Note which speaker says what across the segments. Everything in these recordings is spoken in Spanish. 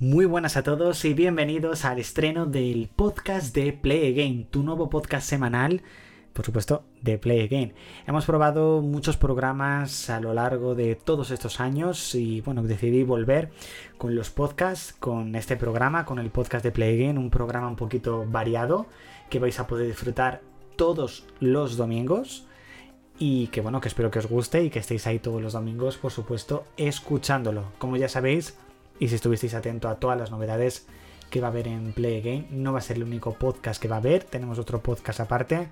Speaker 1: Muy buenas a todos y bienvenidos al estreno del podcast de Play Again, tu nuevo podcast semanal, por supuesto, de Play Again. Hemos probado muchos programas a lo largo de todos estos años y bueno, decidí volver con los podcasts, con este programa, con el podcast de Play Again, un programa un poquito variado que vais a poder disfrutar todos los domingos y que bueno, que espero que os guste y que estéis ahí todos los domingos, por supuesto, escuchándolo. Como ya sabéis, y si estuvisteis atento a todas las novedades que va a haber en Play Game, no va a ser el único podcast que va a haber, tenemos otro podcast aparte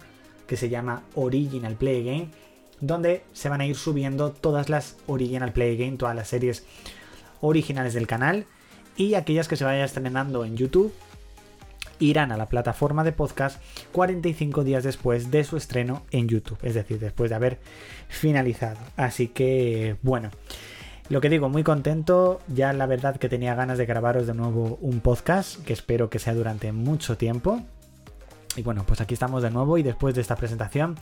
Speaker 1: que se llama Original Play Game, donde se van a ir subiendo todas las Original Play Game, todas las series originales del canal. Y aquellas que se vayan estrenando en YouTube irán a la plataforma de podcast 45 días después de su estreno en YouTube, es decir, después de haber finalizado. Así que, bueno, lo que digo, muy contento. Ya la verdad que tenía ganas de grabaros de nuevo un podcast, que espero que sea durante mucho tiempo. Y bueno, pues aquí estamos de nuevo y después de esta presentación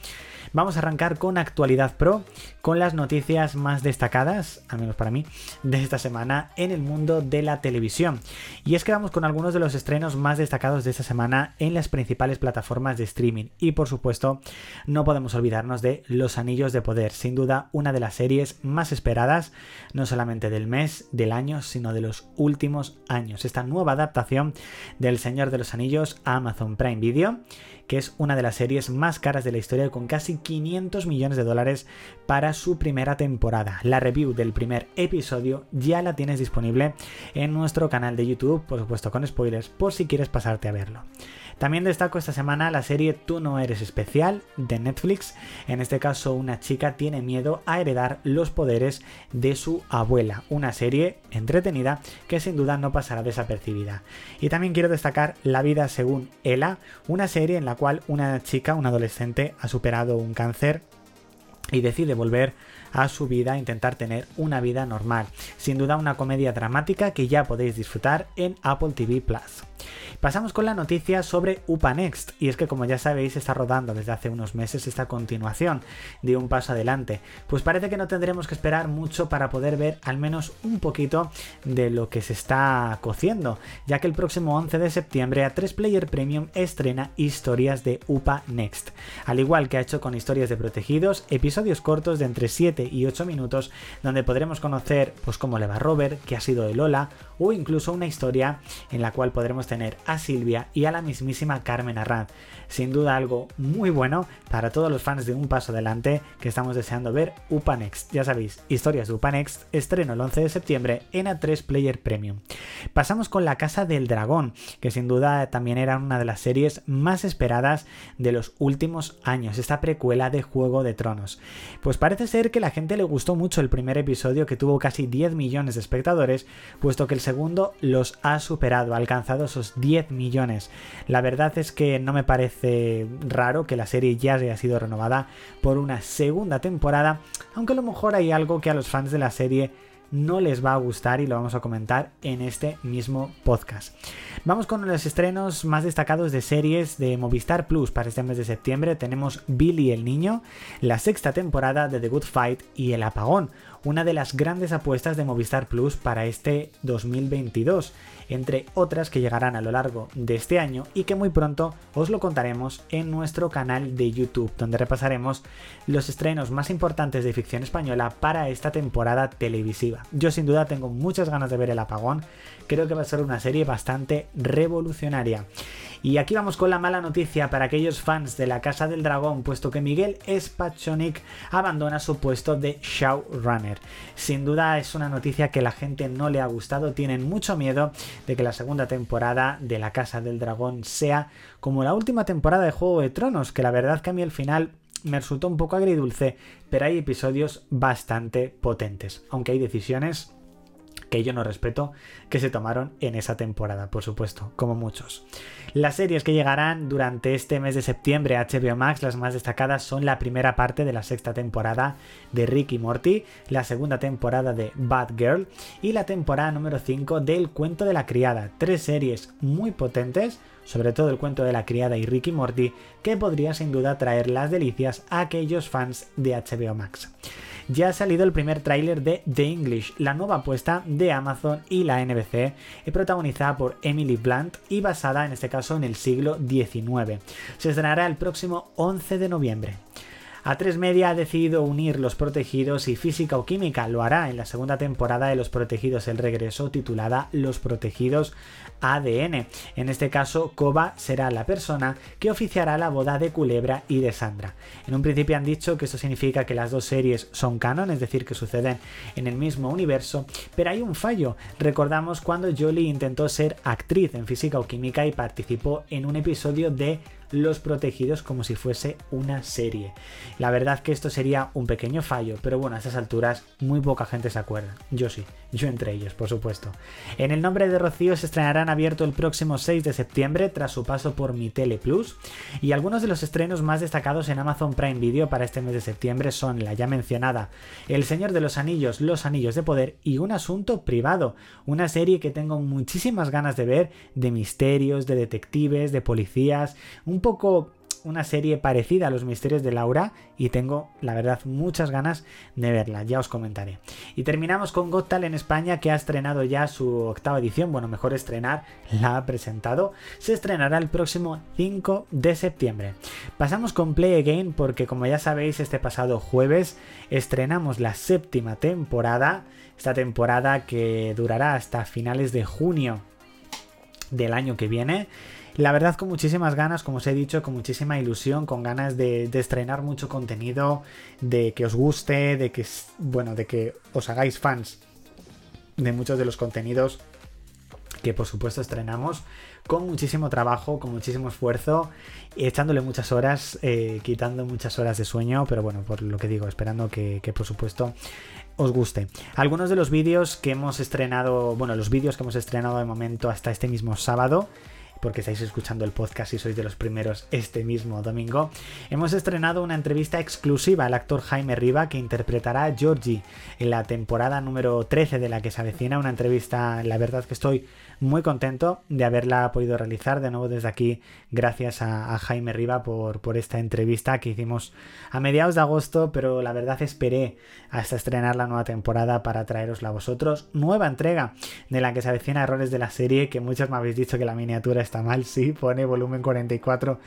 Speaker 1: vamos a arrancar con Actualidad Pro, con las noticias más destacadas, al menos para mí, de esta semana en el mundo de la televisión. Y es que vamos con algunos de los estrenos más destacados de esta semana en las principales plataformas de streaming. Y por supuesto, no podemos olvidarnos de Los Anillos de Poder, sin duda una de las series más esperadas, no solamente del mes, del año, sino de los últimos años. Esta nueva adaptación del Señor de los Anillos a Amazon Prime Video que es una de las series más caras de la historia con casi 500 millones de dólares para su primera temporada. La review del primer episodio ya la tienes disponible en nuestro canal de YouTube, por supuesto con spoilers, por si quieres pasarte a verlo. También destaco esta semana la serie Tú no eres especial de Netflix. En este caso, una chica tiene miedo a heredar los poderes de su abuela. Una serie entretenida que sin duda no pasará desapercibida. Y también quiero destacar La vida según Ella, una serie en la cual una chica, un adolescente, ha superado un cáncer y decide volver a su vida, intentar tener una vida normal. Sin duda una comedia dramática que ya podéis disfrutar en Apple TV Plus. Pasamos con la noticia sobre UPA Next, y es que como ya sabéis está rodando desde hace unos meses esta continuación de un paso adelante. Pues parece que no tendremos que esperar mucho para poder ver al menos un poquito de lo que se está cociendo, ya que el próximo 11 de septiembre a 3 Player Premium estrena historias de UPA Next. Al igual que ha hecho con historias de protegidos, episodios cortos de entre 7 y 8 minutos donde podremos conocer pues cómo le va Robert, qué ha sido de Lola o incluso una historia en la cual podremos tener a Silvia y a la mismísima Carmen Arranz. Sin duda algo muy bueno para todos los fans de Un Paso Adelante que estamos deseando ver UPA Next. Ya sabéis, historias de UPA Next, estreno el 11 de septiembre en A3 Player Premium. Pasamos con La Casa del Dragón, que sin duda también era una de las series más esperadas de los últimos años, esta precuela de Juego de Tronos. Pues parece ser que la gente le gustó mucho el primer episodio que tuvo casi 10 millones de espectadores, puesto que el segundo los ha superado, ha alcanzado esos 10 millones. La verdad es que no me parece raro que la serie ya haya sido renovada por una segunda temporada, aunque a lo mejor hay algo que a los fans de la serie no les va a gustar y lo vamos a comentar en este mismo podcast. Vamos con los estrenos más destacados de series de Movistar Plus para este mes de septiembre. Tenemos Billy el Niño, la sexta temporada de The Good Fight y El Apagón, una de las grandes apuestas de Movistar Plus para este 2022 entre otras que llegarán a lo largo de este año y que muy pronto os lo contaremos en nuestro canal de YouTube, donde repasaremos los estrenos más importantes de ficción española para esta temporada televisiva. Yo sin duda tengo muchas ganas de ver el apagón, creo que va a ser una serie bastante revolucionaria. Y aquí vamos con la mala noticia para aquellos fans de la Casa del Dragón, puesto que Miguel Spachonic abandona su puesto de showrunner. Sin duda es una noticia que la gente no le ha gustado, tienen mucho miedo de que la segunda temporada de la Casa del Dragón sea como la última temporada de Juego de Tronos, que la verdad que a mí al final me resultó un poco agridulce, pero hay episodios bastante potentes, aunque hay decisiones que yo no respeto, que se tomaron en esa temporada, por supuesto, como muchos. Las series que llegarán durante este mes de septiembre a HBO Max, las más destacadas son la primera parte de la sexta temporada de Rick y Morty, la segunda temporada de Bad Girl y la temporada número 5 del Cuento de la Criada. Tres series muy potentes sobre todo el cuento de la criada y Ricky Morty, que podría sin duda traer las delicias a aquellos fans de HBO Max ya ha salido el primer tráiler de The English, la nueva apuesta de Amazon y la NBC, protagonizada por Emily Blunt y basada en este caso en el siglo XIX. Se estrenará el próximo 11 de noviembre. A3 Media ha decidido unir Los Protegidos y Física o Química. Lo hará en la segunda temporada de Los Protegidos El Regreso, titulada Los Protegidos ADN. En este caso, Koba será la persona que oficiará la boda de Culebra y de Sandra. En un principio han dicho que esto significa que las dos series son canon, es decir, que suceden en el mismo universo, pero hay un fallo. Recordamos cuando Jolie intentó ser actriz en Física o Química y participó en un episodio de los Protegidos como si fuese una serie. La verdad que esto sería un pequeño fallo, pero bueno, a estas alturas muy poca gente se acuerda. Yo sí, yo entre ellos, por supuesto. En el nombre de Rocío se estrenarán abierto el próximo 6 de septiembre tras su paso por Mi Tele Plus y algunos de los estrenos más destacados en Amazon Prime Video para este mes de septiembre son la ya mencionada El Señor de los Anillos, Los Anillos de Poder y Un Asunto Privado, una serie que tengo muchísimas ganas de ver de misterios, de detectives, de policías, poco una serie parecida a los misterios de Laura y tengo, la verdad, muchas ganas de verla, ya os comentaré. Y terminamos con Got en España que ha estrenado ya su octava edición, bueno, mejor estrenar, la ha presentado, se estrenará el próximo 5 de septiembre. Pasamos con Play Again porque como ya sabéis, este pasado jueves estrenamos la séptima temporada, esta temporada que durará hasta finales de junio del año que viene. La verdad con muchísimas ganas, como os he dicho, con muchísima ilusión, con ganas de, estrenar mucho contenido, de que os guste, de que, bueno, de que os hagáis fans de muchos de los contenidos que por supuesto estrenamos con muchísimo trabajo, con muchísimo esfuerzo, echándole muchas horas, eh, quitando muchas horas de sueño, pero bueno, por lo que digo, esperando que, que por supuesto os guste. Algunos de los vídeos que hemos estrenado, bueno, los vídeos que hemos estrenado de momento hasta este mismo sábado, porque estáis escuchando el podcast y sois de los primeros este mismo domingo, hemos estrenado una entrevista exclusiva al actor Jaime Riva que interpretará a Georgie en la temporada número 13 de la que se avecina. Una entrevista, la verdad que estoy muy contento de haberla podido realizar. De nuevo desde aquí, gracias a, Jaime Riva por, esta entrevista que hicimos a mediados de agosto, pero la verdad esperé hasta estrenar la nueva temporada para traerosla a vosotros. Nueva entrega de la que se avecina errores de la serie, que muchos me habéis dicho que la miniatura está mal, sí, pone volumen 44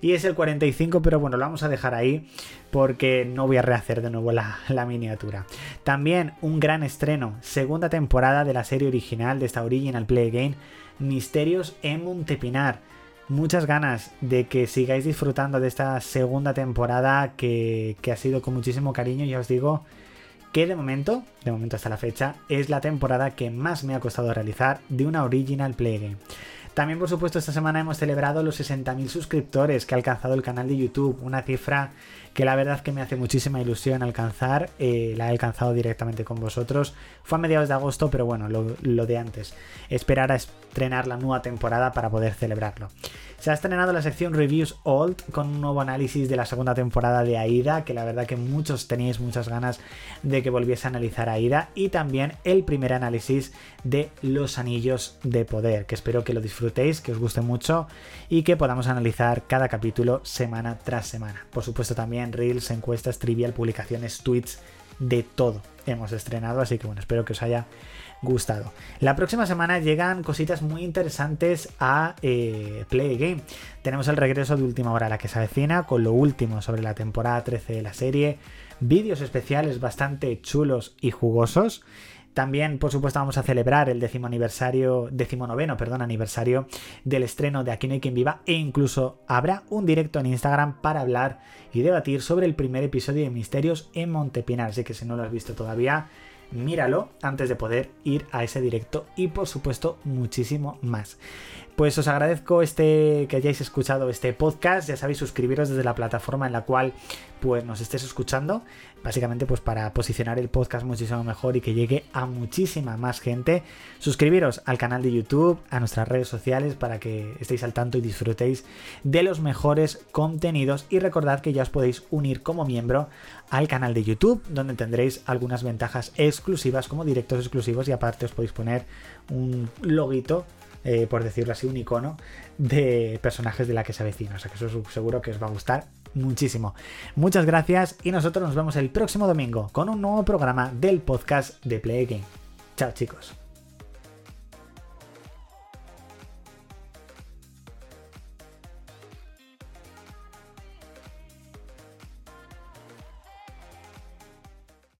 Speaker 1: y es el 45, pero bueno, lo vamos a dejar ahí porque no voy a rehacer de nuevo la, miniatura. También un gran estreno, segunda temporada de la serie original de esta Original Play Game, Misterios en Montepinar. Muchas ganas de que sigáis disfrutando de esta segunda temporada que, que ha sido con muchísimo cariño, ya os digo que de momento, de momento hasta la fecha, es la temporada que más me ha costado realizar de una Original Play Game. También, por supuesto, esta semana hemos celebrado los 60.000 suscriptores que ha alcanzado el canal de YouTube, una cifra que la verdad que me hace muchísima ilusión alcanzar, eh, la he alcanzado directamente con vosotros. Fue a mediados de agosto, pero bueno, lo, lo de antes. Esperar a estrenar la nueva temporada para poder celebrarlo. Se ha estrenado la sección Reviews Old con un nuevo análisis de la segunda temporada de Aida, que la verdad que muchos tenéis muchas ganas de que volviese a analizar Aida, y también el primer análisis de Los Anillos de Poder, que espero que lo disfrutéis, que os guste mucho y que podamos analizar cada capítulo semana tras semana. Por supuesto también reels, encuestas, trivial, publicaciones, tweets, de todo hemos estrenado, así que bueno, espero que os haya gustado. La próxima semana llegan cositas muy interesantes a eh, Play Game. Tenemos el regreso de última hora la que se avecina con lo último sobre la temporada 13 de la serie, vídeos especiales bastante chulos y jugosos. También, por supuesto, vamos a celebrar el décimo aniversario, noveno, perdón, aniversario del estreno de Aquí no hay quien viva e incluso habrá un directo en Instagram para hablar y debatir sobre el primer episodio de Misterios en Montepinar. Así que si no lo has visto todavía, míralo antes de poder ir a ese directo y por supuesto muchísimo más. Pues os agradezco este que hayáis escuchado este podcast, ya sabéis suscribiros desde la plataforma en la cual pues nos estés escuchando, básicamente pues para posicionar el podcast muchísimo mejor y que llegue a muchísima más gente. Suscribiros al canal de YouTube, a nuestras redes sociales para que estéis al tanto y disfrutéis de los mejores contenidos. Y recordad que ya os podéis unir como miembro al canal de YouTube donde tendréis algunas ventajas exclusivas como directos exclusivos. Y aparte os podéis poner un loguito eh, por decirlo así, un icono de personajes de la que se avecina. O sea que eso seguro que os va a gustar muchísimo. Muchas gracias y nosotros nos vemos el próximo domingo con un nuevo programa del podcast de Play Game. Chao chicos.